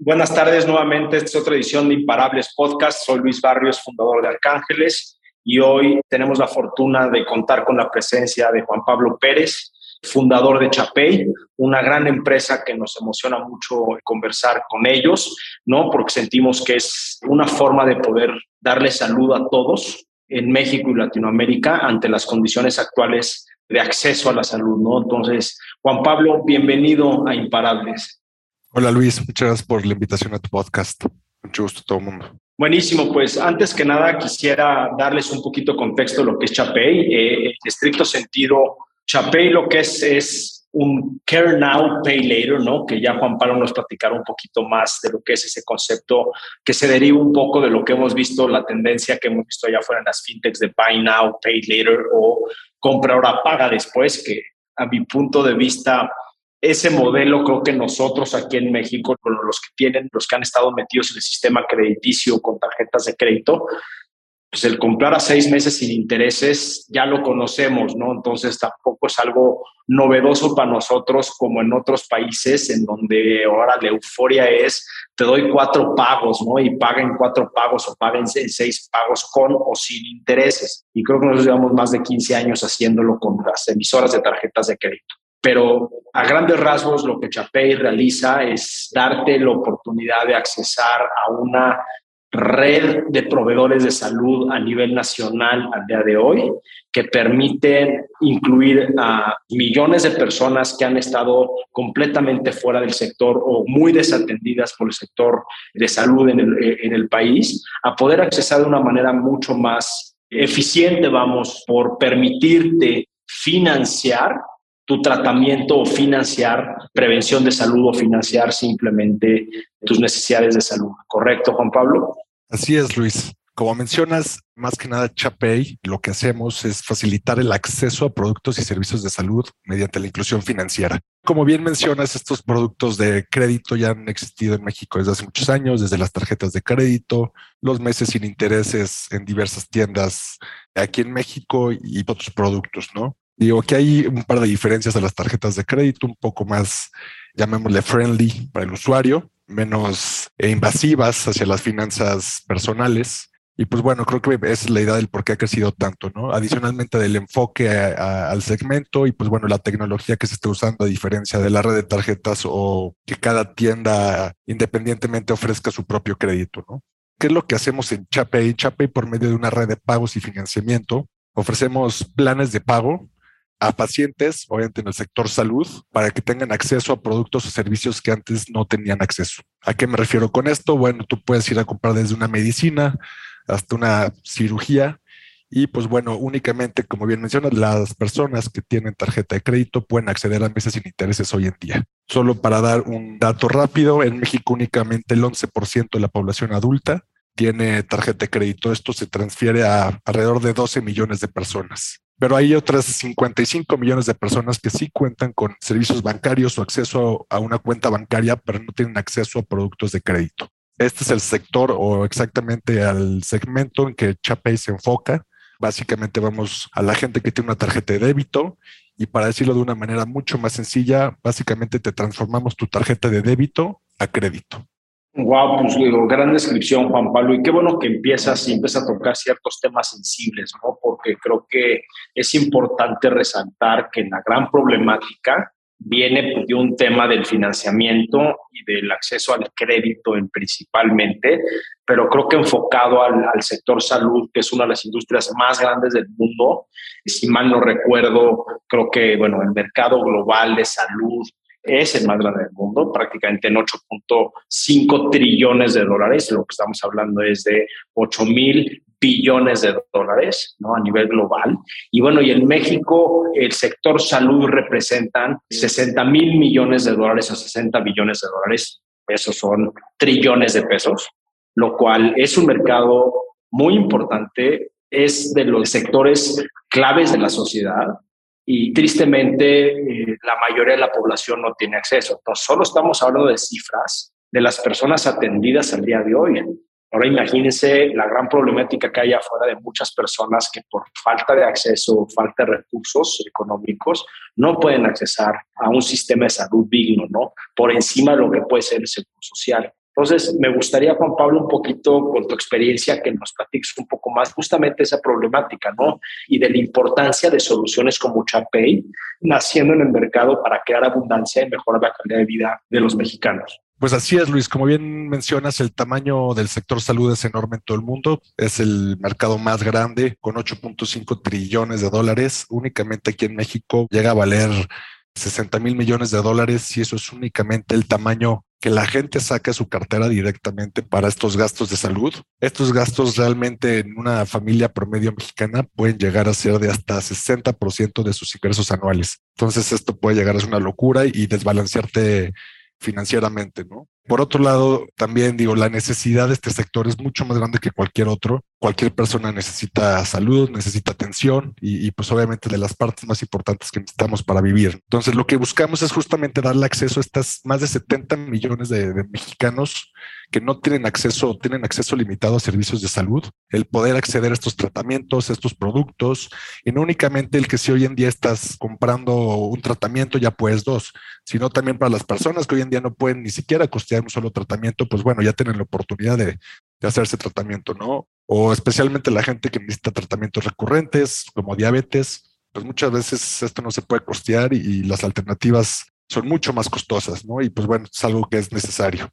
buenas tardes nuevamente. Esta es otra edición de Imparables Podcast. Soy Luis Barrios, fundador de Arcángeles, y hoy tenemos la fortuna de contar con la presencia de Juan Pablo Pérez, fundador de Chapey, una gran empresa que nos emociona mucho conversar con ellos, ¿no? Porque sentimos que es una forma de poder darle salud a todos en México y Latinoamérica ante las condiciones actuales de acceso a la salud, ¿no? Entonces, Juan Pablo, bienvenido a Imparables. Hola Luis, muchas gracias por la invitación a tu podcast. Mucho gusto a todo el mundo. Buenísimo, pues antes que nada quisiera darles un poquito de contexto de lo que es Chapey. Eh, en estricto sentido, Chapey lo que es es un Care Now, Pay Later, ¿no? Que ya Juan Pablo nos platicará un poquito más de lo que es ese concepto, que se deriva un poco de lo que hemos visto, la tendencia que hemos visto allá afuera en las fintechs de Buy Now, Pay Later o compra ahora, paga después, que a mi punto de vista ese modelo creo que nosotros aquí en México, los que tienen, los que han estado metidos en el sistema crediticio con tarjetas de crédito, pues el comprar a seis meses sin intereses ya lo conocemos, ¿no? Entonces tampoco es algo novedoso para nosotros como en otros países en donde ahora la euforia es te doy cuatro pagos, ¿no? Y paguen cuatro pagos o paguen seis pagos con o sin intereses. Y creo que nosotros llevamos más de 15 años haciéndolo con las emisoras de tarjetas de crédito pero a grandes rasgos lo que Chapey realiza es darte la oportunidad de accesar a una red de proveedores de salud a nivel nacional al día de hoy que permiten incluir a millones de personas que han estado completamente fuera del sector o muy desatendidas por el sector de salud en el, en el país a poder accesar de una manera mucho más eficiente, vamos, por permitirte financiar tu tratamiento o financiar prevención de salud o financiar simplemente tus necesidades de salud. ¿Correcto, Juan Pablo? Así es, Luis. Como mencionas, más que nada Chapey, lo que hacemos es facilitar el acceso a productos y servicios de salud mediante la inclusión financiera. Como bien mencionas, estos productos de crédito ya han existido en México desde hace muchos años, desde las tarjetas de crédito, los meses sin intereses en diversas tiendas aquí en México y otros productos, ¿no? Digo que hay un par de diferencias de las tarjetas de crédito, un poco más, llamémosle friendly para el usuario, menos invasivas hacia las finanzas personales. Y pues bueno, creo que esa es la idea del por qué ha crecido tanto, ¿no? Adicionalmente del enfoque al segmento y pues bueno, la tecnología que se está usando a diferencia de la red de tarjetas o que cada tienda independientemente ofrezca su propio crédito, ¿no? ¿Qué es lo que hacemos en Chapey? Chapey por medio de una red de pagos y financiamiento ofrecemos planes de pago a pacientes, obviamente en el sector salud, para que tengan acceso a productos o servicios que antes no tenían acceso. ¿A qué me refiero con esto? Bueno, tú puedes ir a comprar desde una medicina hasta una cirugía y pues bueno, únicamente, como bien mencionas, las personas que tienen tarjeta de crédito pueden acceder a meses sin intereses hoy en día. Solo para dar un dato rápido, en México únicamente el 11% de la población adulta tiene tarjeta de crédito. Esto se transfiere a alrededor de 12 millones de personas pero hay otras 55 millones de personas que sí cuentan con servicios bancarios o acceso a una cuenta bancaria, pero no tienen acceso a productos de crédito. Este es el sector o exactamente al segmento en que Chapey se enfoca. Básicamente vamos a la gente que tiene una tarjeta de débito y para decirlo de una manera mucho más sencilla, básicamente te transformamos tu tarjeta de débito a crédito. Wow, pues digo, gran descripción, Juan Pablo. Y qué bueno que empiezas y empiezas a tocar ciertos temas sensibles, ¿no? Porque creo que es importante resaltar que la gran problemática viene pues, de un tema del financiamiento y del acceso al crédito en principalmente, pero creo que enfocado al, al, sector salud, que es una de las industrias más grandes del mundo. Si mal no recuerdo, creo que, bueno, el mercado global de salud es el más grande del mundo, prácticamente en 8.5 trillones de dólares. Lo que estamos hablando es de 8 mil billones de dólares ¿no? a nivel global. Y bueno, y en México el sector salud representan 60 mil millones de dólares o 60 billones de dólares pesos son trillones de pesos, lo cual es un mercado muy importante, es de los sectores claves de la sociedad y tristemente eh, la mayoría de la población no tiene acceso. Entonces, solo estamos hablando de cifras de las personas atendidas al día de hoy. Ahora imagínense la gran problemática que hay afuera de muchas personas que por falta de acceso, falta de recursos económicos, no pueden accesar a un sistema de salud digno, ¿no? Por encima de lo que puede ser el seguro social. Entonces, me gustaría, Juan Pablo, un poquito con tu experiencia, que nos platiques un poco más justamente esa problemática, ¿no? Y de la importancia de soluciones como Chapey naciendo en el mercado para crear abundancia y mejorar la calidad de vida de los mexicanos. Pues así es, Luis. Como bien mencionas, el tamaño del sector salud es enorme en todo el mundo. Es el mercado más grande, con 8.5 trillones de dólares. Únicamente aquí en México llega a valer 60 mil millones de dólares y eso es únicamente el tamaño que la gente saca su cartera directamente para estos gastos de salud. Estos gastos realmente en una familia promedio mexicana pueden llegar a ser de hasta 60% de sus ingresos anuales. Entonces esto puede llegar a ser una locura y desbalancearte financieramente, ¿no? Por otro lado, también digo, la necesidad de este sector es mucho más grande que cualquier otro. Cualquier persona necesita salud, necesita atención y, y, pues obviamente de las partes más importantes que necesitamos para vivir. Entonces, lo que buscamos es justamente darle acceso a estas más de 70 millones de, de mexicanos que no tienen acceso, tienen acceso limitado a servicios de salud, el poder acceder a estos tratamientos, a estos productos, y no únicamente el que si hoy en día estás comprando un tratamiento ya puedes dos, sino también para las personas que hoy en día no pueden ni siquiera costear un solo tratamiento, pues bueno, ya tienen la oportunidad de, de hacerse tratamiento, ¿no? O especialmente la gente que necesita tratamientos recurrentes, como diabetes, pues muchas veces esto no se puede costear y, las alternativas son mucho más costosas, ¿no? Y pues bueno, es algo que es necesario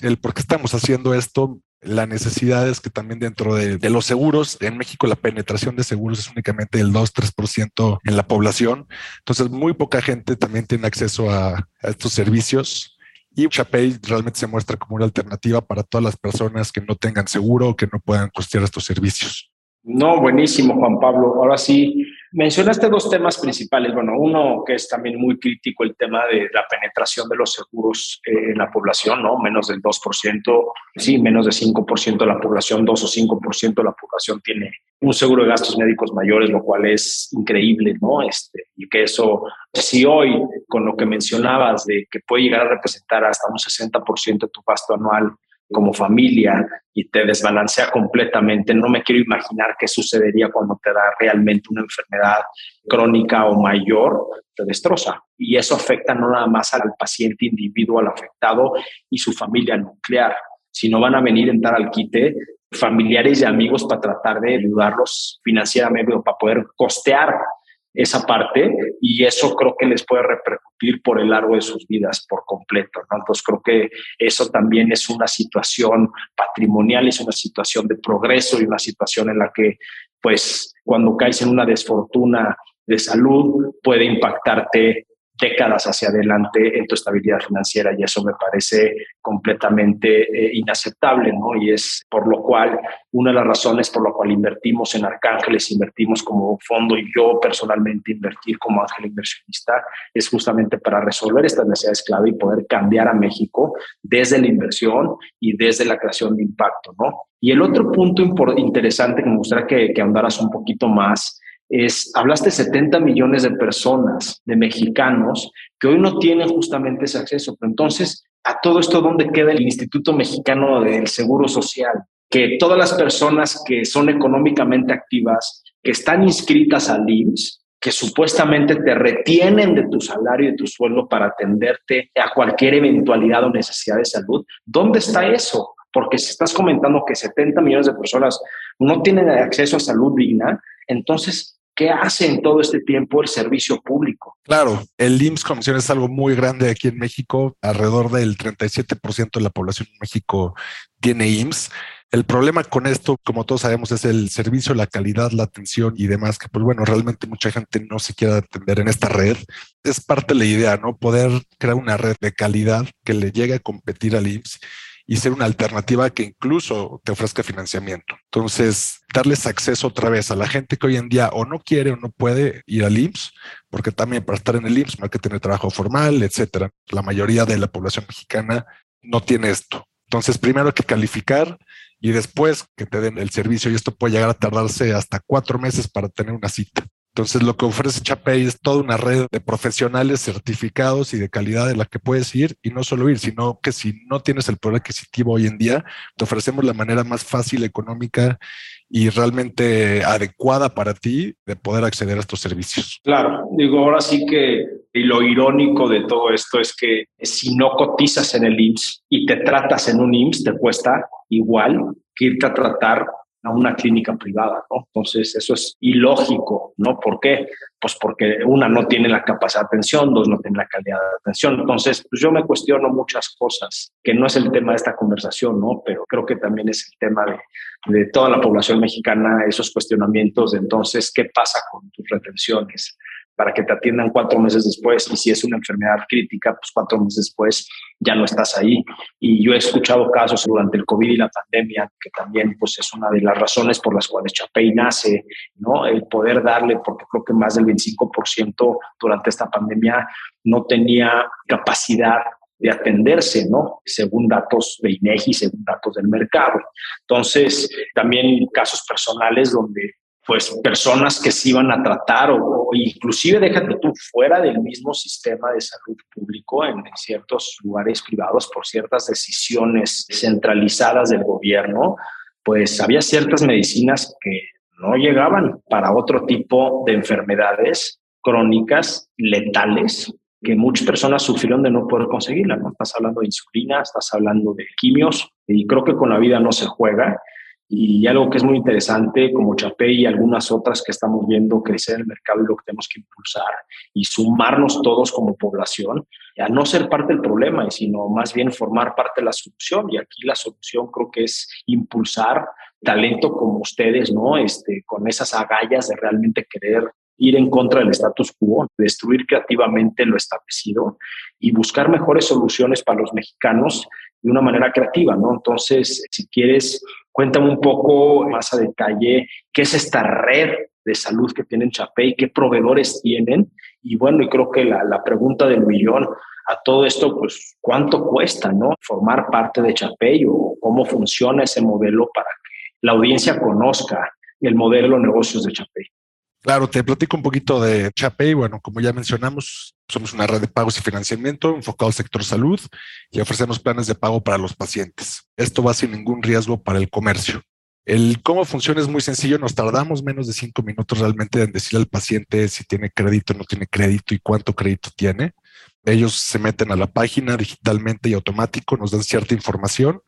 el por qué estamos haciendo esto, la necesidad es que también dentro de, los seguros, en México la penetración de seguros es únicamente el 2-3% en la población. Entonces, muy poca gente también tiene acceso a estos servicios. Y Chapey realmente se muestra como una alternativa para todas las personas que no tengan seguro o que no puedan costear estos servicios. No, buenísimo, Juan Pablo. Ahora sí, mencionaste dos temas principales. Bueno, uno que es también muy crítico, el tema de la penetración de los seguros eh, en la población, ¿no? Menos del 2%, sí, menos de 5% de la población, 2 o 5% de la población tiene un seguro de gastos médicos mayores, lo cual es increíble, ¿no? Este, y que eso, si hoy, con lo que mencionabas, de que puede llegar a representar hasta un 60% de tu gasto anual, como familia y te desbalancea completamente. No me quiero imaginar qué sucedería cuando te da realmente una enfermedad crónica o mayor, te destroza. Y eso afecta no nada más al paciente individual afectado y su familia nuclear, sino van a venir a entrar al quite familiares y amigos para tratar de ayudarlos financieramente o para poder costear esa parte y eso creo que les puede repercutir por el largo de sus vidas por completo. ¿no? Entonces creo que eso también es una situación patrimonial, es una situación de progreso y una situación en la que pues cuando caes en una desfortuna de salud puede impactarte décadas hacia adelante en tu estabilidad financiera y eso me parece completamente eh, inaceptable, ¿no? Y es por lo cual, una de las razones por la cual invertimos en Arcángeles, invertimos como fondo y yo personalmente invertir como ángel inversionista es justamente para resolver estas necesidades clave y poder cambiar a México desde la inversión y desde la creación de impacto, ¿no? Y el otro punto interesante que me gustaría que, que un poquito más es, hablaste de 70 millones de personas, de mexicanos, que hoy no tienen justamente ese acceso. Pero entonces, a todo esto, ¿dónde queda el Instituto Mexicano del Seguro Social? Que todas las personas que son económicamente activas, que están inscritas al IMSS, que supuestamente te retienen de tu salario y de tu sueldo para atenderte a cualquier eventualidad o necesidad de salud, ¿dónde está eso? Porque si estás comentando que 70 millones de personas no tienen acceso a salud digna, entonces ¿Qué hace en todo este tiempo el servicio público? Claro, el IMSS Comisión es algo muy grande aquí en México. Alrededor del 37% de la población en México tiene IMSS. El problema con esto, como todos sabemos, es el servicio, la calidad, la atención y demás, que pues bueno, realmente mucha gente no se quiere atender en esta red. Es parte de la idea, ¿no? Poder crear una red de calidad que le llegue a competir al IMSS y ser una alternativa que incluso te ofrezca financiamiento. Entonces, darles acceso otra vez a la gente que hoy en día o no quiere o no puede ir al IMSS, porque también para estar en el IMSS hay que tener trabajo formal, etcétera. La mayoría de la población mexicana no tiene esto. Entonces, primero hay que calificar y después que te den el servicio y esto puede llegar a tardarse hasta cuatro meses para tener una cita. Entonces, lo que ofrece Chapey es toda una red de profesionales certificados y de calidad de la que puedes ir y no solo ir, sino que si no tienes el poder adquisitivo hoy en día, te ofrecemos la manera más fácil, económica y realmente adecuada para ti de poder acceder a estos servicios. Claro, digo, ahora sí que y lo irónico de todo esto es que si no cotizas en el IMSS y te tratas en un IMSS, te cuesta igual que irte a tratar a una clínica privada, ¿no? Entonces, eso es ilógico, ¿no? ¿Por qué? Pues porque una no tiene la capacidad de atención, dos no tiene la calidad de atención. Entonces, pues yo me cuestiono muchas cosas, que no es el tema de esta conversación, ¿no? Pero creo que también es el tema de, de toda la población mexicana, esos cuestionamientos de entonces, ¿qué pasa con tus retenciones? Para que te atiendan cuatro meses después y si es una enfermedad crítica, pues cuatro meses después ya no estás ahí. Y yo he escuchado casos durante el COVID y la pandemia, que también pues es una de las razones por las cuales Chapey nace, ¿no? El poder darle, porque creo que más del 25% durante esta pandemia no tenía capacidad de atenderse, ¿no? Según datos de INEGI, según datos del mercado. Entonces, también casos personales donde pues personas que se iban a tratar o, inclusive déjate tú fuera del mismo sistema de salud público en, ciertos lugares privados por ciertas decisiones centralizadas del gobierno, pues había ciertas medicinas que no llegaban para otro tipo de enfermedades crónicas letales que muchas personas sufrieron de no poder conseguirla. ¿no? Estás hablando de insulina, estás hablando de quimios y creo que con la vida no se juega y algo que es muy interesante, como Chapey y algunas otras que estamos viendo crecer en el mercado y lo que tenemos que impulsar y sumarnos todos como población, a no ser parte del problema, sino más bien formar parte de la solución. Y aquí la solución creo que es impulsar talento como ustedes, ¿no? Este, con esas agallas de realmente querer ir en contra del status quo, destruir creativamente lo establecido y buscar mejores soluciones para los mexicanos de una manera creativa, ¿no? Entonces, si quieres Cuéntame un poco más a detalle qué es esta red de salud que tienen Chapey, qué proveedores tienen. Y bueno, y creo que la, la pregunta del millón a todo esto, pues, ¿cuánto cuesta, no? Formar parte de Chapey o cómo funciona ese modelo para que la audiencia conozca el modelo de negocios de Chapey. Claro, te platico un poquito de Chapey. Bueno, como ya mencionamos, somos una red de pagos y financiamiento enfocado al sector salud y ofrecemos planes de pago para los pacientes. Esto va sin ningún riesgo para el comercio. El cómo funciona es muy sencillo. Nos tardamos menos de cinco minutos realmente en decirle al paciente si tiene crédito no tiene crédito y cuánto crédito tiene. Ellos se meten a la página digitalmente y automático, nos dan cierta información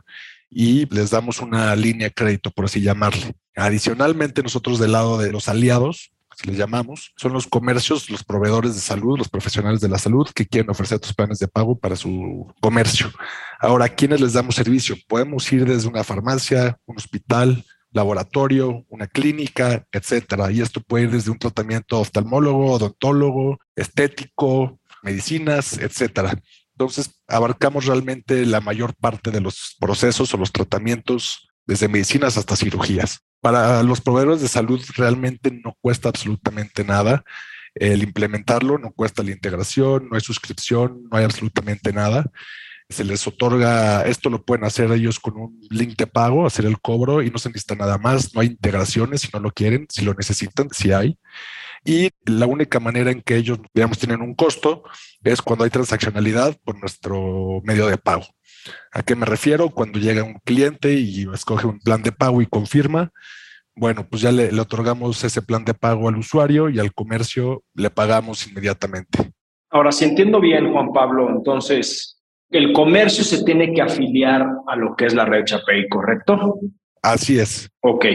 y les damos una línea de crédito, por así llamarle. Adicionalmente, nosotros del lado de los aliados les llamamos, son los comercios, los proveedores de salud, los profesionales de la salud que quieren ofrecer estos planes de pago para su comercio. Ahora, ¿a quiénes les damos servicio? Podemos ir desde una farmacia, un hospital, laboratorio, una clínica, etcétera. Y esto puede ir desde un tratamiento oftalmólogo, odontólogo, estético, medicinas, etcétera. Entonces, abarcamos realmente la mayor parte de los procesos o los tratamientos, desde medicinas hasta cirugías. Para los proveedores de salud realmente no cuesta absolutamente nada el implementarlo, no cuesta la integración, no hay suscripción, no hay absolutamente nada. Se les otorga, esto lo pueden hacer ellos con un link de pago, hacer el cobro y no se necesita nada más, no hay integraciones si no lo quieren, si lo necesitan, si hay. Y la única manera en que ellos, digamos, tienen un costo es cuando hay transaccionalidad por nuestro medio de pago. ¿A qué me refiero? Cuando llega un cliente y escoge un plan de pago y confirma, bueno, pues ya le, otorgamos ese plan de pago al usuario y al comercio le pagamos inmediatamente. Ahora, si entiendo bien, Juan Pablo, entonces el comercio se tiene que afiliar a lo que es la red Chapey, ¿correcto? Así es. Ok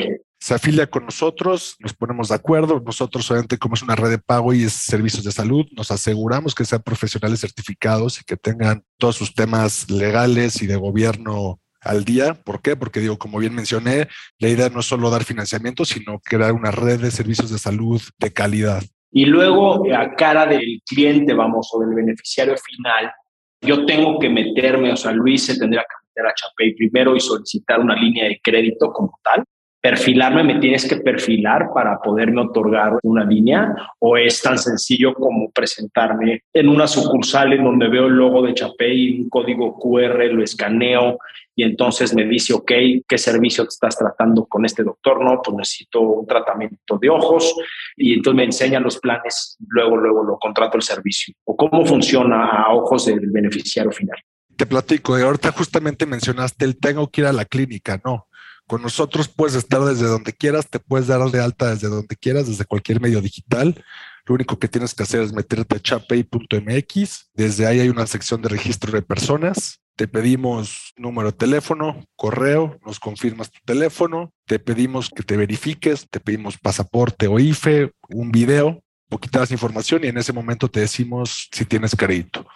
se afilia con nosotros, nos ponemos de acuerdo. Nosotros, obviamente, como es una red de pago y es servicios de salud, nos aseguramos que sean profesionales certificados y que tengan todos sus temas legales y de gobierno al día. ¿Por qué? Porque digo, como bien mencioné, la idea no es solo dar financiamiento, sino crear una red de servicios de salud de calidad. Y luego, a cara del cliente, vamos, o del beneficiario final, yo tengo que meterme, o sea, Luis se tendrá que meter a Chapey primero y solicitar una línea de crédito como tal perfilarme, me tienes que perfilar para poderme otorgar una línea o es tan sencillo como presentarme en una sucursal en donde veo el logo de Chapey, un código QR, lo escaneo y entonces me dice, ok, ¿qué servicio estás tratando con este doctor? No, pues necesito un tratamiento de ojos y entonces me enseñan los planes, luego, luego lo contrato el servicio. ¿O cómo funciona a ojos del beneficiario final? Te platico, ahorita justamente mencionaste el tengo que ir a la clínica, no. Con nosotros puedes estar desde donde quieras, te puedes dar de alta desde donde quieras, desde cualquier medio digital. Lo único que tienes que hacer es meterte a chapay.mx. Desde ahí hay una sección de registro de personas. Te pedimos número de teléfono, correo, nos confirmas tu teléfono, te pedimos que te verifiques, te pedimos pasaporte o IFE, un video, poquita más información y en ese momento te decimos si tienes crédito.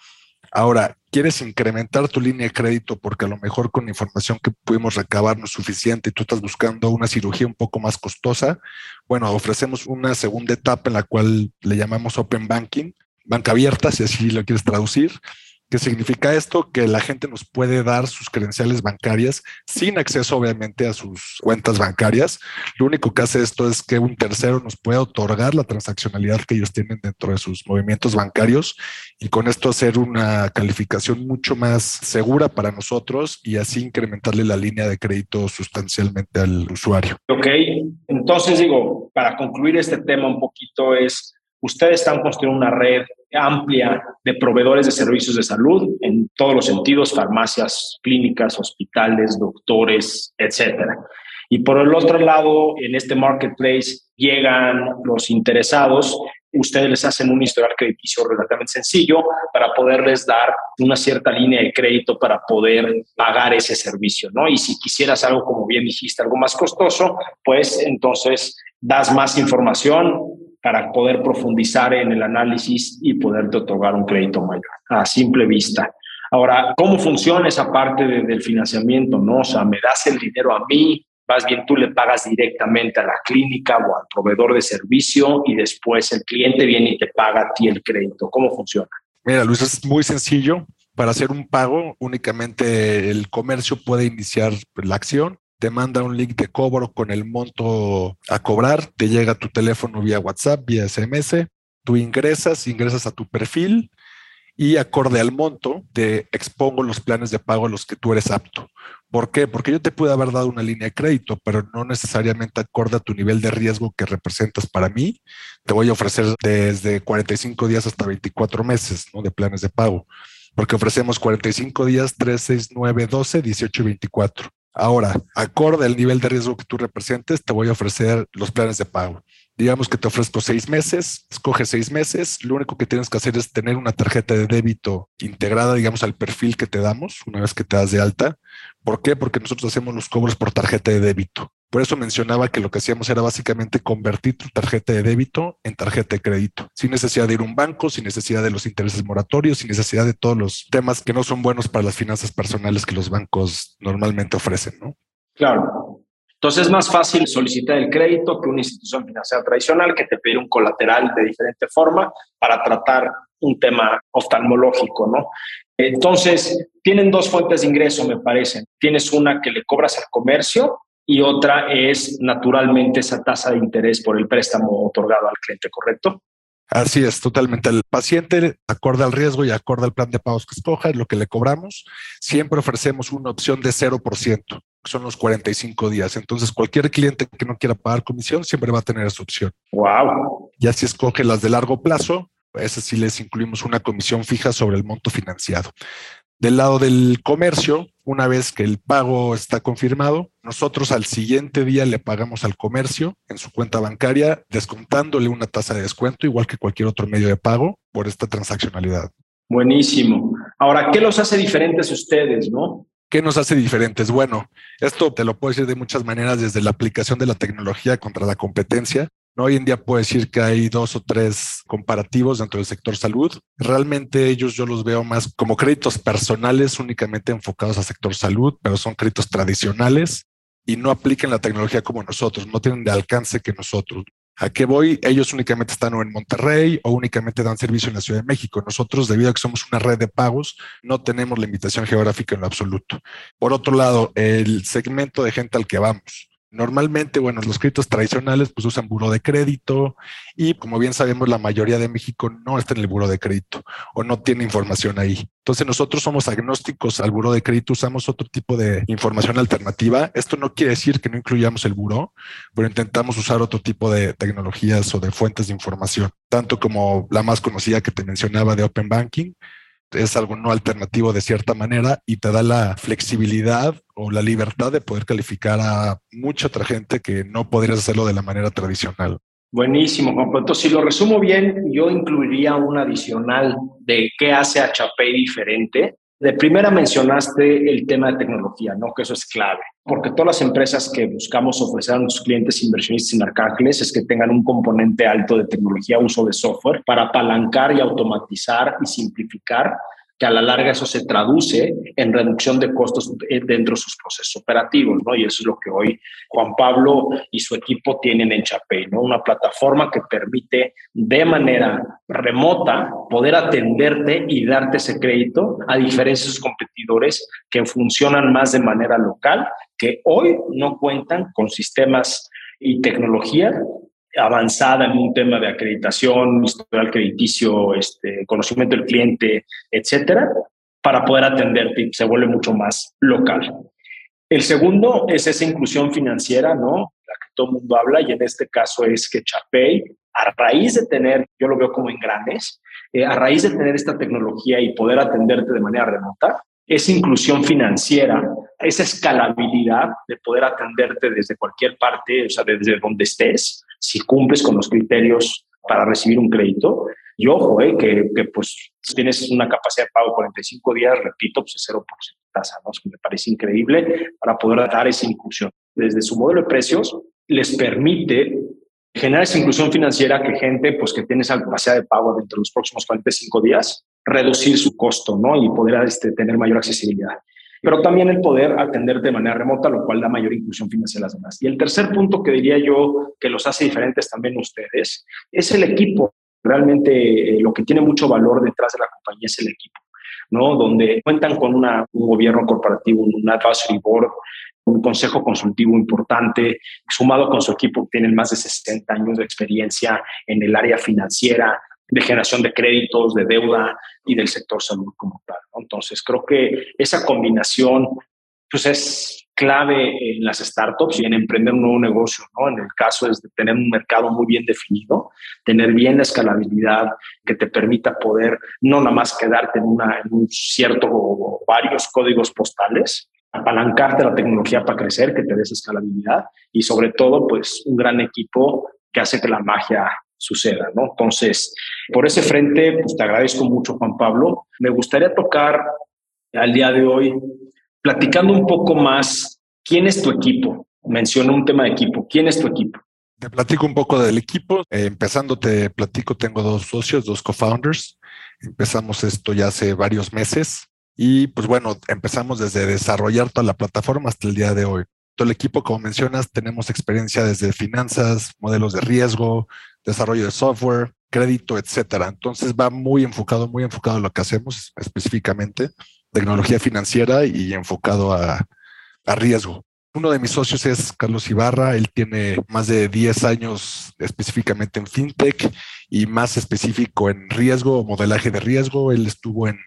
Ahora, ¿quieres incrementar tu línea de crédito porque a lo mejor con la información que pudimos recabar no es suficiente y tú estás buscando una cirugía un poco más costosa? Bueno, ofrecemos una segunda etapa en la cual le llamamos Open Banking, banca abierta, si así lo quieres traducir, ¿Qué significa esto? Que la gente nos puede dar sus credenciales bancarias sin acceso obviamente a sus cuentas bancarias. Lo único que hace esto es que un tercero nos puede otorgar la transaccionalidad que ellos tienen dentro de sus movimientos bancarios y con esto hacer una calificación mucho más segura para nosotros y así incrementarle la línea de crédito sustancialmente al usuario. Ok, entonces digo, para concluir este tema un poquito es, ustedes están construyendo una red amplia de proveedores de servicios de salud en todos los sentidos, farmacias, clínicas, hospitales, doctores, etcétera. Y por el otro lado, en este marketplace llegan los interesados, ustedes les hacen un historial crediticio relativamente sencillo para poderles dar una cierta línea de crédito para poder pagar ese servicio, ¿no? Y si quisieras algo, como bien dijiste, algo más costoso, pues entonces das más información, para poder profundizar en el análisis y poderte otorgar un crédito mayor a simple vista. Ahora, ¿cómo funciona esa parte del financiamiento? No, o sea, me das el dinero a mí, más bien tú le pagas directamente a la clínica o al proveedor de servicio y después el cliente viene y te paga a ti el crédito. ¿Cómo funciona? Mira, Luis, es muy sencillo. Para hacer un pago, únicamente el comercio puede iniciar la acción te manda un link de cobro con el monto a cobrar, te llega a tu teléfono vía WhatsApp, vía SMS, tú ingresas, ingresas a tu perfil y acorde al monto te expongo los planes de pago a los que tú eres apto. ¿Por qué? Porque yo te pude haber dado una línea de crédito, pero no necesariamente acorde a tu nivel de riesgo que representas para mí. Te voy a ofrecer desde 45 días hasta 24 meses ¿no? de planes de pago, porque ofrecemos 45 días, 3, 6, 9, 12, 18 y 24. Ahora, acorde al nivel de riesgo que tú representes, te voy a ofrecer los planes de pago. Digamos que te ofrezco seis meses, escoge seis meses. Lo único que tienes que hacer es tener una tarjeta de débito integrada, digamos, al perfil que te damos una vez que te das de alta. ¿Por qué? Porque nosotros hacemos los cobros por tarjeta de débito. Por eso mencionaba que lo que hacíamos era básicamente convertir tu tarjeta de débito en tarjeta de crédito, sin necesidad de ir a un banco, sin necesidad de los intereses moratorios, sin necesidad de todos los temas que no son buenos para las finanzas personales que los bancos normalmente ofrecen, ¿no? Claro. Entonces es más fácil solicitar el crédito que una institución financiera tradicional que te pide un colateral de diferente forma para tratar un tema oftalmológico, ¿no? Entonces, tienen dos fuentes de ingreso, me parece. Tienes una que le cobras al comercio y otra es naturalmente esa tasa de interés por el préstamo otorgado al cliente, ¿correcto? Así es, totalmente. El paciente, acorde al riesgo y acorde al plan de pagos que escoja, es lo que le cobramos. Siempre ofrecemos una opción de 0%, que son los 45 días. Entonces, cualquier cliente que no quiera pagar comisión siempre va a tener esa opción. Wow. Ya si escoge las de largo plazo, esas sí les incluimos una comisión fija sobre el monto financiado. Del lado del comercio, una vez que el pago está confirmado, nosotros al siguiente día le pagamos al comercio en su cuenta bancaria, descontándole una tasa de descuento, igual que cualquier otro medio de pago, por esta transaccionalidad. Buenísimo. Ahora, ¿qué los hace diferentes ustedes, no? ¿Qué nos hace diferentes? Bueno, esto te lo puedo decir de muchas maneras, desde la aplicación de la tecnología contra la competencia, Hoy en día puedo decir que hay dos o tres comparativos dentro del sector salud. Realmente ellos yo los veo más como créditos personales únicamente enfocados al sector salud, pero son créditos tradicionales y no aplican la tecnología como nosotros, no tienen de alcance que nosotros. ¿A qué voy? Ellos únicamente están en Monterrey o únicamente dan servicio en la Ciudad de México. Nosotros, debido a que somos una red de pagos, no tenemos limitación geográfica en lo absoluto. Por otro lado, el segmento de gente al que vamos Normalmente, bueno, los créditos tradicionales pues usan buro de crédito y como bien sabemos la mayoría de México no está en el buro de crédito o no tiene información ahí. Entonces nosotros somos agnósticos al buro de crédito, usamos otro tipo de información alternativa. Esto no quiere decir que no incluyamos el buro, pero intentamos usar otro tipo de tecnologías o de fuentes de información, tanto como la más conocida que te mencionaba de Open Banking, es algo no alternativo de cierta manera y te da la flexibilidad o la libertad de poder calificar a mucha otra gente que no podrías hacerlo de la manera tradicional. Buenísimo, Juan. Entonces, si lo resumo bien, yo incluiría un adicional de qué hace a Chapey diferente. De primera mencionaste el tema de tecnología, ¿no? Que eso es clave, porque todas las empresas que buscamos ofrecer a nuestros clientes inversionistas en Arcángeles es que tengan un componente alto de tecnología, uso de software, para apalancar y automatizar y simplificar que a la larga eso se traduce en reducción de costos dentro de sus procesos operativos, ¿no? Y eso es lo que hoy Juan Pablo y su equipo tienen en Chapey, ¿no? Una plataforma que permite de manera remota poder atenderte y darte ese crédito, a diferencia de sus competidores que funcionan más de manera local, que hoy no cuentan con sistemas y tecnología avanzada en un tema de acreditación, historial crediticio, este, conocimiento del cliente, etcétera, para poder atenderte y se vuelve mucho más local. El segundo es esa inclusión financiera, ¿no? La que todo el mundo habla, y en este caso es que Chapey, a raíz de tener, yo lo veo como en grandes, eh, a raíz de tener esta tecnología y poder atenderte de manera remota, esa inclusión financiera, esa escalabilidad de poder atenderte desde cualquier parte, o sea, desde donde estés, si cumples con los criterios para recibir un crédito. Y ojo, eh, que, pues tienes una capacidad de pago 45 días, repito, pues es 0% tasa, ¿no? me parece increíble para poder dar esa inclusión. Desde su modelo de precios les permite generar esa inclusión financiera que gente pues que tiene esa capacidad de pago dentro de los próximos 45 días, reducir su costo, ¿no? Y poder este, tener mayor accesibilidad pero también el poder atender de manera remota, lo cual da mayor inclusión financiera a las demás. Y el tercer punto que diría yo que los hace diferentes también ustedes es el equipo. Realmente eh, lo que tiene mucho valor detrás de la compañía es el equipo, ¿no? Donde cuentan con un gobierno corporativo, un advisory board, un consejo consultivo importante, sumado con su equipo, tienen más de 60 años de experiencia en el área financiera, de generación de créditos, de deuda y del sector salud como tal. Entonces, creo que esa combinación pues es clave en las startups y en emprender un nuevo negocio, ¿no? En el caso es de tener un mercado muy bien definido, tener bien la escalabilidad que te permita poder no nada más quedarte en, una, en un cierto o varios códigos postales, apalancarte la tecnología para crecer, que te des escalabilidad y sobre todo, pues un gran equipo que hace que la magia suceda, ¿no? Entonces, por ese frente, pues te agradezco mucho, Juan Pablo. Me gustaría tocar al día de hoy, platicando un poco más, ¿quién es tu equipo? Menciono un tema de equipo. ¿Quién es tu equipo? Te platico un poco del equipo. Eh, empezando, te platico, tengo dos socios, dos co-founders. Empezamos esto ya hace varios meses y pues bueno, empezamos desde desarrollar toda la plataforma hasta el día de hoy. Todo el equipo, como mencionas, tenemos experiencia desde finanzas, modelos de riesgo, desarrollo de software, crédito, etcétera. Entonces va muy enfocado, muy enfocado a lo que hacemos específicamente, tecnología financiera y enfocado a, a riesgo. Uno de mis socios es Carlos Ibarra, él tiene más de 10 años específicamente en fintech y más específico en riesgo, modelaje de riesgo. Él estuvo en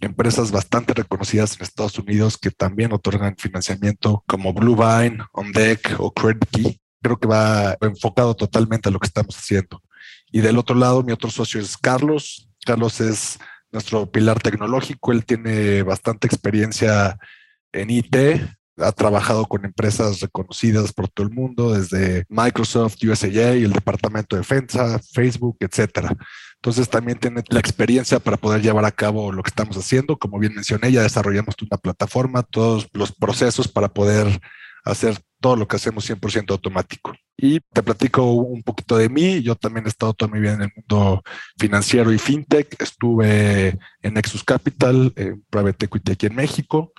empresas bastante reconocidas en Estados Unidos que también otorgan financiamiento como Bluevine, OnDeck o CreditKey. Creo que va enfocado totalmente a lo que estamos haciendo. Y del otro lado, mi otro socio es Carlos. Carlos es nuestro pilar tecnológico. Él tiene bastante experiencia en IT. Ha trabajado con empresas reconocidas por todo el mundo, desde Microsoft, USAA el Departamento de Defensa, Facebook, etcétera. Entonces también tiene la experiencia para poder llevar a cabo lo que estamos haciendo. Como bien mencioné, ya desarrollamos una plataforma, todos los procesos para poder hacer todo lo que hacemos 100% automático. Y te platico un poquito de mí. Yo también he estado toda mi vida en el mundo financiero y fintech. Estuve en Nexus Capital, en Private Equity aquí en México.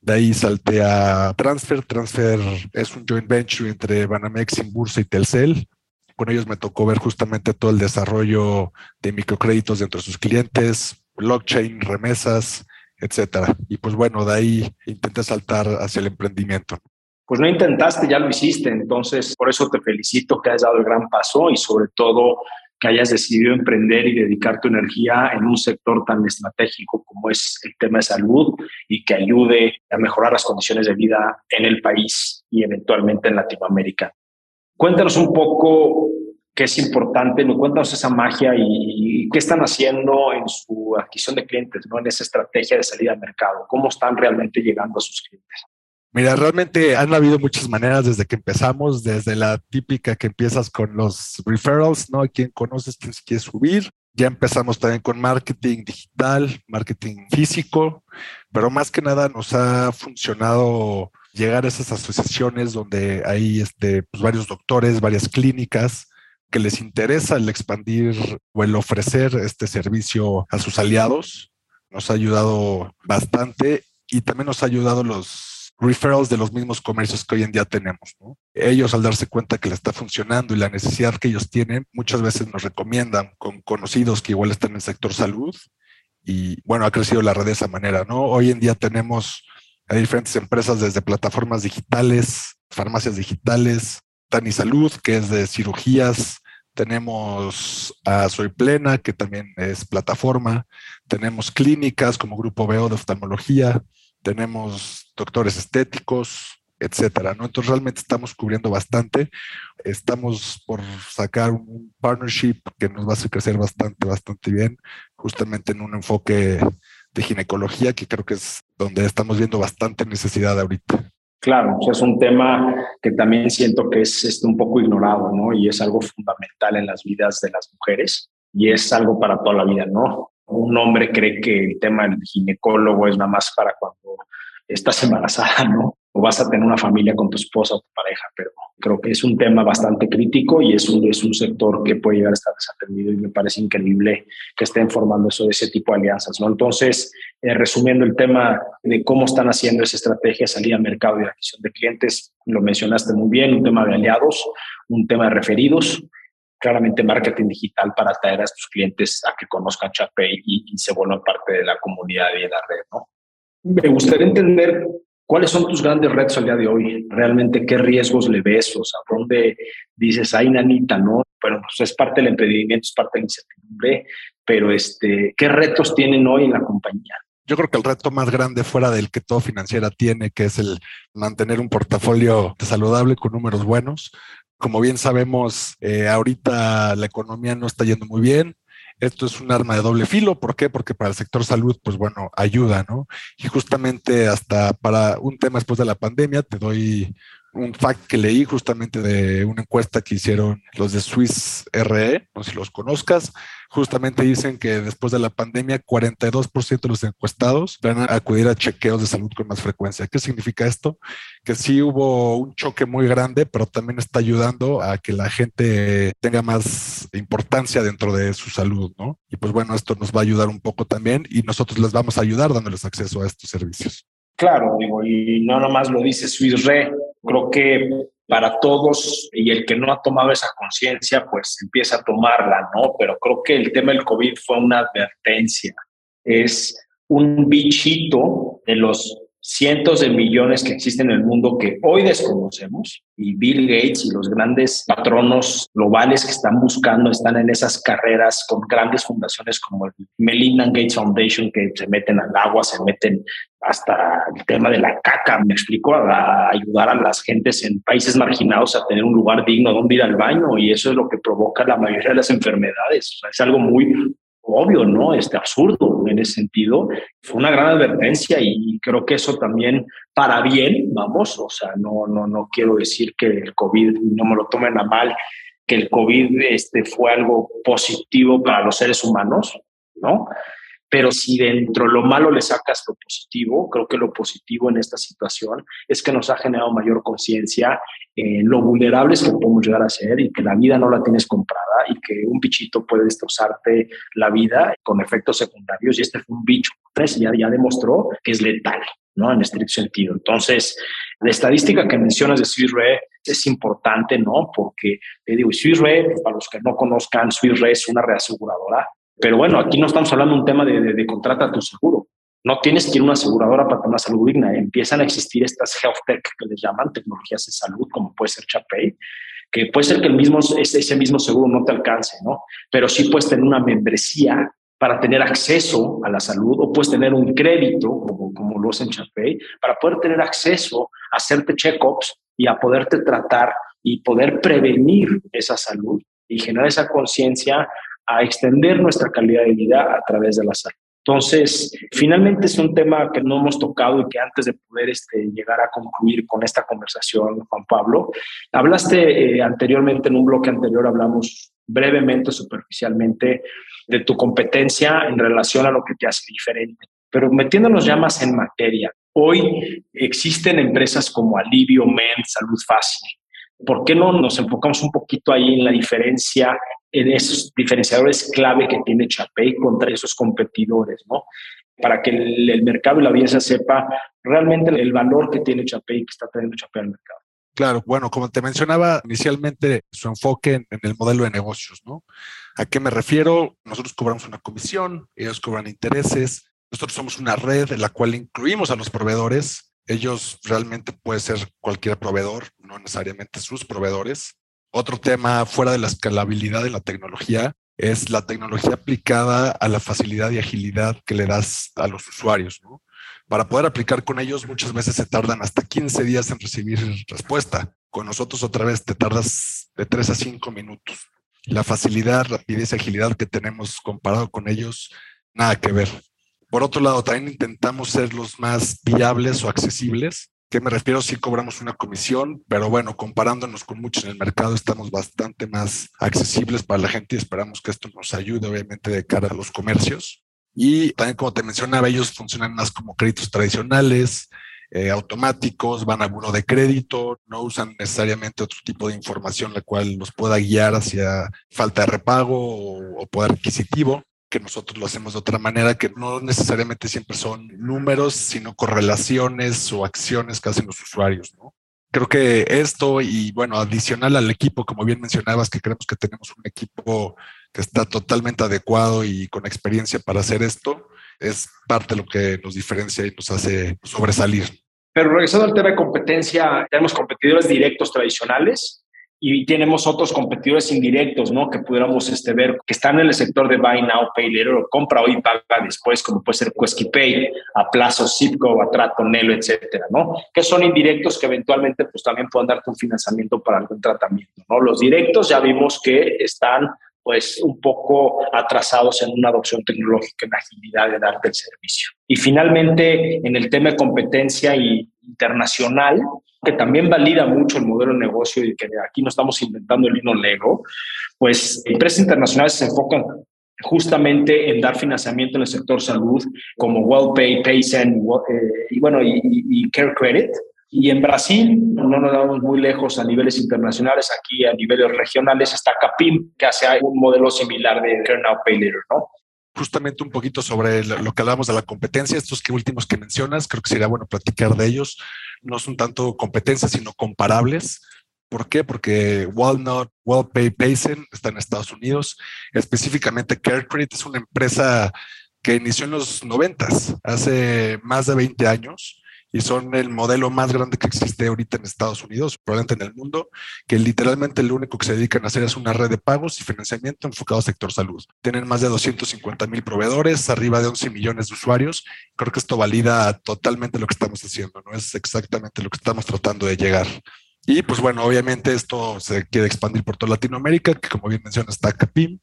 De ahí salté a Transfer. Transfer es un joint venture entre Banamex, Inbursa y Telcel. Con ellos me tocó ver justamente todo el desarrollo de microcréditos dentro de sus clientes, blockchain, remesas, etcétera. Y pues bueno, de ahí intenté saltar hacia el emprendimiento. Pues no intentaste, ya lo hiciste. Entonces, por eso te felicito que hayas dado el gran paso y sobre todo que hayas decidido emprender y dedicar tu energía en un sector tan estratégico como es el tema de salud y que ayude a mejorar las condiciones de vida en el país y eventualmente en Latinoamérica. Cuéntanos un poco qué es importante, cuéntanos esa magia y, qué están haciendo en su adquisición de clientes, ¿no? en esa estrategia de salida al mercado, cómo están realmente llegando a sus clientes. Mira, realmente han habido muchas maneras desde que empezamos, desde la típica que empiezas con los referrals, ¿no? Quien conoces, quien se quiere subir. Ya empezamos también con marketing digital, marketing físico, pero más que nada nos ha funcionado llegar a esas asociaciones donde hay este, pues varios doctores, varias clínicas que les interesa el expandir o el ofrecer este servicio a sus aliados. Nos ha ayudado bastante y también nos ha ayudado los referrals de los mismos comercios que hoy en día tenemos. Ellos al darse cuenta que le está funcionando y la necesidad que ellos tienen, muchas veces nos recomiendan con conocidos que igual están en el sector salud y bueno, ha crecido la red de esa manera, ¿no? Hoy en día tenemos a diferentes empresas desde plataformas digitales, farmacias digitales, Tani Salud, que es de cirugías, tenemos a Soy Plena, que también es plataforma, tenemos clínicas como Grupo Veo de oftalmología, tenemos doctores estéticos, etcétera, ¿no? Entonces realmente estamos cubriendo bastante. Estamos por sacar un partnership que nos va a hacer crecer bastante, bastante bien, justamente en un enfoque de ginecología, que creo que es donde estamos viendo bastante necesidad ahorita. Claro, es un tema que también siento que es este, un poco ignorado, ¿no? Y es algo fundamental en las vidas de las mujeres y es algo para toda la vida, ¿no? Un hombre cree que el tema del ginecólogo es nada más para cuando estás embarazada, ¿no? O vas a tener una familia con tu esposa o tu pareja, pero creo que es un tema bastante crítico y es un, es un sector que puede llegar a estar desatendido y me parece increíble que estén formando eso ese tipo de alianzas, ¿no? Entonces, eh, resumiendo el tema de cómo están haciendo esa estrategia de salida al mercado y adquisición de clientes, lo mencionaste muy bien, un tema de aliados, un tema de referidos, claramente marketing digital para atraer a tus clientes a que conozcan Chapey y, y se vuelvan parte de la comunidad y de la red, ¿no? Me gustaría entender cuáles son tus grandes retos al día de hoy. Realmente, ¿qué riesgos le ves? O sea, ¿dónde dices, ay, nanita, no? Bueno, pues es parte del emprendimiento, es parte de la incertidumbre, pero este, ¿qué retos tienen hoy en la compañía? Yo creo que el reto más grande fuera del que todo financiera tiene, que es el mantener un portafolio saludable con números buenos. Como bien sabemos, eh, ahorita la economía no está yendo muy bien. Esto es un arma de doble filo. ¿Por qué? Porque para el sector salud, pues bueno, ayuda, ¿no? Y justamente hasta para un tema después de la pandemia, te doy un fact que leí justamente de una encuesta que hicieron los de Swiss RE, no sé si los conozcas, justamente dicen que después de la pandemia 42% de los encuestados van a acudir a chequeos de salud con más frecuencia. ¿Qué significa esto? Que sí hubo un choque muy grande, pero también está ayudando a que la gente tenga más importancia dentro de su salud, ¿no? Y pues bueno, esto nos va a ayudar un poco también y nosotros les vamos a ayudar dándoles acceso a estos servicios. Claro, digo, y no nomás lo dice Swiss Re, creo que para todos y el que no ha tomado esa conciencia, pues empieza a tomarla, ¿no? Pero creo que el tema del COVID fue una advertencia. Es un bichito de los cientos de millones que existen en el mundo que hoy desconocemos y Bill Gates y los grandes patronos globales que están buscando están en esas carreras con grandes fundaciones como el Melinda Gates Foundation que se meten al agua, se meten hasta el tema de la caca, me explico, a, ayudar a las gentes en países marginados a tener un lugar digno donde ir al baño y eso es lo que provoca la mayoría de las enfermedades. es algo muy obvio, ¿no? Este absurdo en ese sentido. Fue una gran advertencia y creo que eso también para bien, vamos, o sea, no, no, no quiero decir que el COVID, no me lo tomen a mal, que el COVID este, fue algo positivo para los seres humanos, ¿no? Pero si dentro lo malo le sacas lo positivo, creo que lo positivo en esta situación es que nos ha generado mayor conciencia en lo vulnerables que podemos llegar a ser y que la vida no la tienes comprada y que un bichito puede destrozarte la vida con efectos secundarios y este fue un bicho. Entonces ya, ya demostró que es letal, ¿no? En estricto sentido. Entonces, la estadística que mencionas de Swiss Re es importante, ¿no? Porque, te digo, Swiss Re, para los que no conozcan, Swiss Re es una reaseguradora pero bueno, aquí no estamos hablando de un tema de, de, contrata tu seguro. No tienes que ir a una aseguradora para tener una salud digna. Empiezan a existir estas health tech que les llaman tecnologías de salud, como puede ser Chapey, que puede ser que el mismo, ese mismo seguro no te alcance, ¿no? Pero sí puedes tener una membresía para tener acceso a la salud o puedes tener un crédito, como, como lo hacen Chapey, para poder tener acceso a hacerte check-ups y a poderte tratar y poder prevenir esa salud y generar esa conciencia a extender nuestra calidad de vida a través de la salud. Entonces, finalmente es un tema que no hemos tocado y que antes de poder este, llegar a concluir con esta conversación, Juan Pablo, hablaste eh, anteriormente, en un bloque anterior, hablamos brevemente, superficialmente, de tu competencia en relación a lo que te hace diferente. Pero metiéndonos ya más en materia, hoy existen empresas como Alivio, Men, Salud Fácil. ¿Por qué no nos enfocamos un poquito ahí en la diferencia en esos diferenciadores clave que tiene Chapey contra esos competidores, ¿no? Para que el, mercado y la audiencia sepa realmente el valor que tiene Chapey que está trayendo Chapey al mercado. Claro, bueno, como te mencionaba inicialmente, su enfoque en, el modelo de negocios, ¿no? ¿A qué me refiero? Nosotros cobramos una comisión, ellos cobran intereses, nosotros somos una red en la cual incluimos a los proveedores, ellos realmente puede ser cualquier proveedor, no necesariamente sus proveedores, otro tema fuera de la escalabilidad de la tecnología es la tecnología aplicada a la facilidad y agilidad que le das a los usuarios. Para poder aplicar con ellos muchas veces se tardan hasta 15 días en recibir respuesta. Con nosotros otra vez te tardas de 3 a 5 minutos. La facilidad, rapidez y agilidad que tenemos comparado con ellos, nada que ver. Por otro lado, también intentamos ser los más viables o accesibles ¿Qué me refiero? Sí cobramos una comisión, pero bueno, comparándonos con muchos en el mercado, estamos bastante más accesibles para la gente y esperamos que esto nos ayude, obviamente, de cara a los comercios. Y también, como te mencionaba, ellos funcionan más como créditos tradicionales, eh, automáticos, van a uno de crédito, no usan necesariamente otro tipo de información la cual los pueda guiar hacia falta de repago o, o poder adquisitivo que nosotros lo hacemos de otra manera, que no necesariamente siempre son números, sino correlaciones o acciones que hacen los usuarios, ¿no? Creo que esto y bueno, adicional al equipo, como bien mencionabas, que creemos que tenemos un equipo que está totalmente adecuado y con experiencia para hacer esto, es parte de lo que nos diferencia y nos hace sobresalir. Pero regresando al tema de competencia, tenemos competidores directos tradicionales y tenemos otros competidores indirectos, ¿no? Que pudiéramos este, ver que están en el sector de buy now, pay later, o compra hoy, paga después, como puede ser Pay, a plazo, Zipco, a trato, Nelo, etcétera, ¿no? Que son indirectos que eventualmente pues también pueden darte un financiamiento para algún tratamiento, ¿no? Los directos ya vimos que están pues un poco atrasados en una adopción tecnológica, en agilidad de darte el servicio. Y finalmente, en el tema de competencia y internacional, que también valida mucho el modelo de negocio y que aquí no estamos inventando el hino Lego, pues empresas internacionales se enfocan justamente en dar financiamiento en el sector salud, como WellPay, Paysen eh, y bueno, y, y, Care Credit. Y en Brasil, no nos damos muy lejos a niveles internacionales, aquí a niveles regionales está Capim, que hace un modelo similar de Care Now, Pay Later, ¿no? justamente un poquito sobre lo que hablamos de la competencia, estos últimos que mencionas, creo que sería bueno platicar de ellos. No son tanto competencias, sino comparables. ¿Por qué? Porque Walnut, WellPay, Payson está en Estados Unidos. Específicamente CareCredit es una empresa que inició en los noventas, hace más de 20 años y son el modelo más grande que existe ahorita en Estados Unidos, probablemente en el mundo, que literalmente lo único que se dedican a hacer es una red de pagos y financiamiento enfocado al sector salud. Tienen más de 250 mil proveedores, arriba de 11 millones de usuarios. Creo que esto valida totalmente lo que estamos haciendo, ¿no? Es exactamente lo que estamos tratando de llegar. Y pues bueno, obviamente esto se quiere expandir por toda Latinoamérica, que como bien menciona está Capim,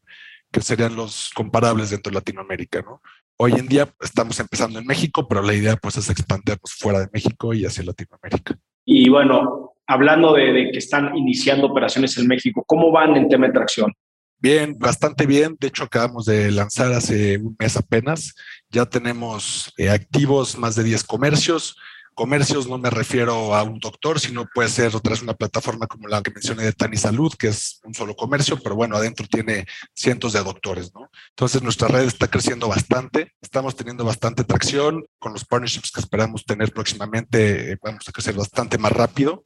que serían los comparables dentro de Latinoamérica, ¿no? Hoy en día estamos empezando en México, pero la idea pues es expandirnos fuera de México y hacia Latinoamérica. Y bueno, hablando de, que están iniciando operaciones en México, ¿cómo van en tema de tracción? Bien, bastante bien. De hecho, acabamos de lanzar hace un mes apenas. Ya tenemos eh, activos más de 10 comercios. Comercios no me refiero a un doctor, sino puede ser otra vez una plataforma como la que mencioné de Tani Salud, que es un solo comercio, pero bueno, adentro tiene cientos de doctores, ¿no? Entonces nuestra red está creciendo bastante, estamos teniendo bastante tracción con los partnerships que esperamos tener próximamente, eh, vamos a crecer bastante más rápido.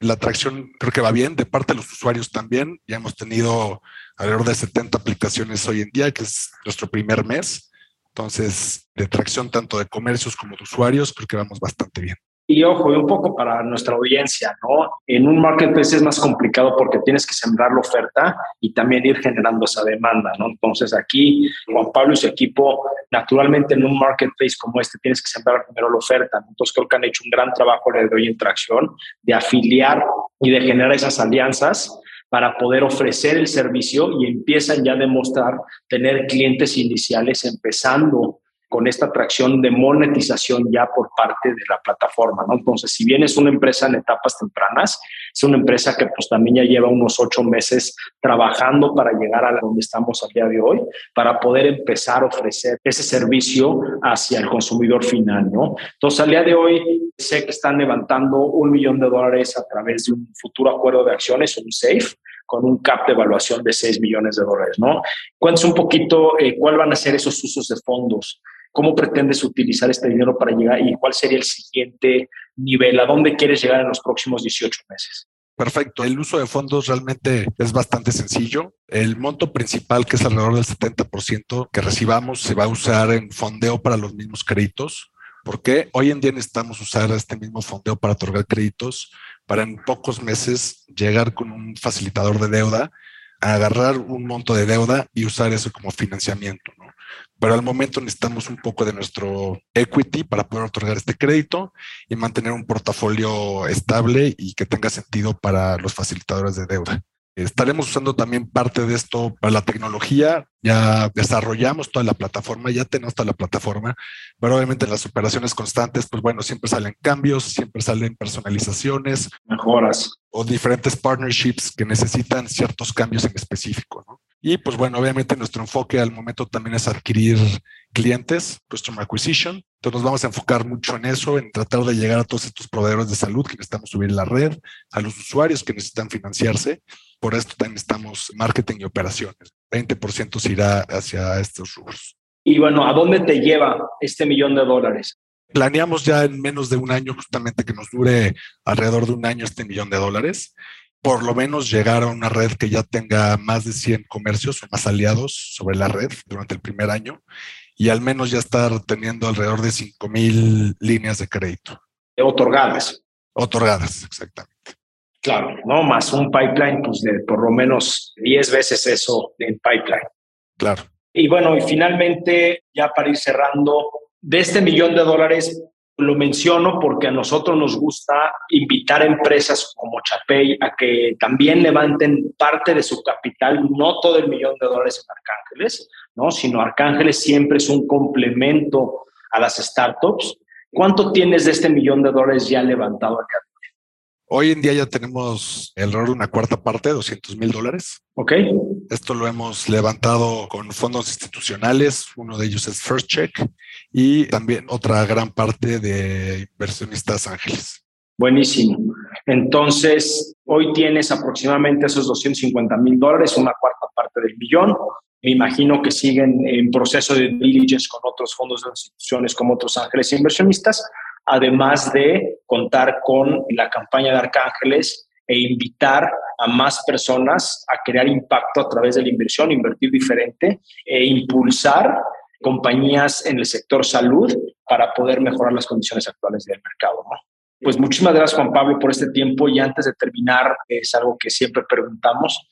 La atracción creo que va bien, de parte de los usuarios también, ya hemos tenido alrededor de 70 aplicaciones hoy en día, que es nuestro primer mes Entonces, de tracción tanto de comercios como de usuarios, creo que vamos bastante bien. Y ojo, y un poco para nuestra audiencia, ¿no? En un marketplace es más complicado porque tienes que sembrar la oferta y también ir generando esa demanda, ¿no? Entonces aquí Juan Pablo y su equipo, naturalmente en un marketplace como este tienes que sembrar primero la oferta. Entonces creo que han hecho un gran trabajo de hoy en tracción, de afiliar y de generar esas alianzas para poder ofrecer el servicio y empiezan ya a demostrar tener clientes iniciales empezando con esta atracción de monetización ya por parte de la plataforma, ¿no? Entonces, si bien es una empresa en etapas tempranas, es una empresa que pues también ya lleva unos ocho meses trabajando para llegar a donde estamos al día de hoy, para poder empezar a ofrecer ese servicio hacia el consumidor final, ¿no? Entonces, al día de hoy sé que están levantando un millón de dólares a través de un futuro acuerdo de acciones, un SAFE, con un cap de evaluación de 6 millones de dólares, ¿no? Cuéntanos un poquito eh, cuál van a ser esos usos de fondos ¿Cómo pretendes utilizar este dinero para llegar y cuál sería el siguiente nivel? ¿A dónde quieres llegar en los próximos 18 meses? Perfecto. El uso de fondos realmente es bastante sencillo. El monto principal, que es alrededor del 70% que recibamos, se va a usar en fondeo para los mismos créditos. Porque hoy en día necesitamos usar este mismo fondeo para otorgar créditos, para en pocos meses llegar con un facilitador de deuda, agarrar un monto de deuda y usar eso como financiamiento. ¿no? pero al momento necesitamos un poco de nuestro equity para poder otorgar este crédito y mantener un portafolio estable y que tenga sentido para los facilitadores de deuda. Estaremos usando también parte de esto para la tecnología. Ya desarrollamos toda la plataforma, ya tenemos toda la plataforma, pero obviamente en las operaciones constantes, pues bueno, siempre salen cambios, siempre salen personalizaciones, mejoras o diferentes partnerships que necesitan ciertos cambios en específico. ¿no? Y pues bueno, obviamente nuestro enfoque al momento también es adquirir clientes, Customer Acquisition. Entonces nos vamos a enfocar mucho en eso, en tratar de llegar a todos estos proveedores de salud que necesitamos subir la red, a los usuarios que necesitan financiarse. Por esto también estamos marketing y operaciones. 20% se irá hacia estos rubros. Y bueno, ¿a dónde te lleva este millón de dólares? Planeamos ya en menos de un año justamente que nos dure alrededor de un año este millón de dólares por lo menos llegar a una red que ya tenga más de 100 comercios o más aliados sobre la red durante el primer año y al menos ya estar teniendo alrededor de 5 mil líneas de crédito. Otorgadas. Otorgadas, exactamente. Claro, ¿no? Más un pipeline, pues de por lo menos 10 veces eso en pipeline. Claro. Y bueno, y finalmente, ya para ir cerrando, de este millón de dólares, lo menciono porque a nosotros nos gusta invitar a empresas como Chapey a que también levanten parte de su capital, no todo el millón de dólares en Arcángeles, ¿no? sino Arcángeles siempre es un complemento a las startups. ¿Cuánto tienes de este millón de dólares ya levantado acá? Hoy en día ya tenemos alrededor de una cuarta parte, 200 mil dólares. Ok. Esto lo hemos levantado con fondos institucionales. Uno de ellos es First Check y también otra gran parte de inversionistas ángeles. Buenísimo. Entonces, hoy tienes aproximadamente esos 250 mil dólares, una cuarta parte del millón. Me imagino que siguen en proceso de diligence con otros fondos de instituciones como otros ángeles inversionistas además de contar con la campaña de Arcángeles e invitar a más personas a crear impacto a través de la inversión, invertir diferente e impulsar compañías en el sector salud para poder mejorar las condiciones actuales del mercado. Pues muchísimas gracias Juan Pablo por este tiempo y antes de terminar, es algo que siempre preguntamos,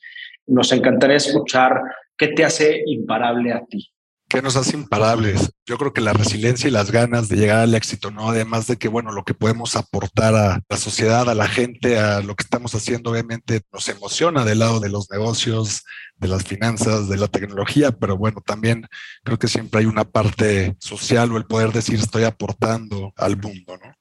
nos encantaría escuchar qué te hace imparable a ti. ¿Qué nos hace imparables? Yo creo que la resiliencia y las ganas de llegar al éxito, ¿no? Además de que, bueno, lo que podemos aportar a la sociedad, a la gente, a lo que estamos haciendo, obviamente nos emociona del lado de los negocios, de las finanzas, de la tecnología, pero bueno, también creo que siempre hay una parte social o el poder decir estoy aportando al mundo, ¿no?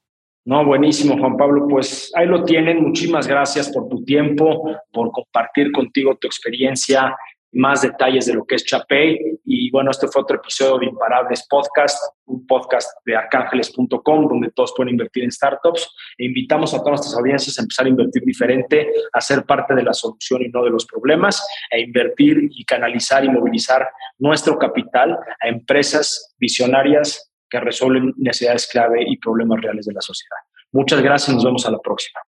No, buenísimo, Juan Pablo. Pues ahí lo tienen. Muchísimas gracias por tu tiempo, por compartir contigo tu experiencia más detalles de lo que es Chapey. Y bueno, este fue otro episodio de Imparables Podcast, un podcast de arcángeles.com, donde todos pueden invertir en startups. E invitamos a todas nuestras audiencias a empezar a invertir diferente, a ser parte de la solución y no de los problemas, a invertir y canalizar y movilizar nuestro capital a empresas visionarias que resuelven necesidades clave y problemas reales de la sociedad. Muchas gracias, nos vemos a la próxima.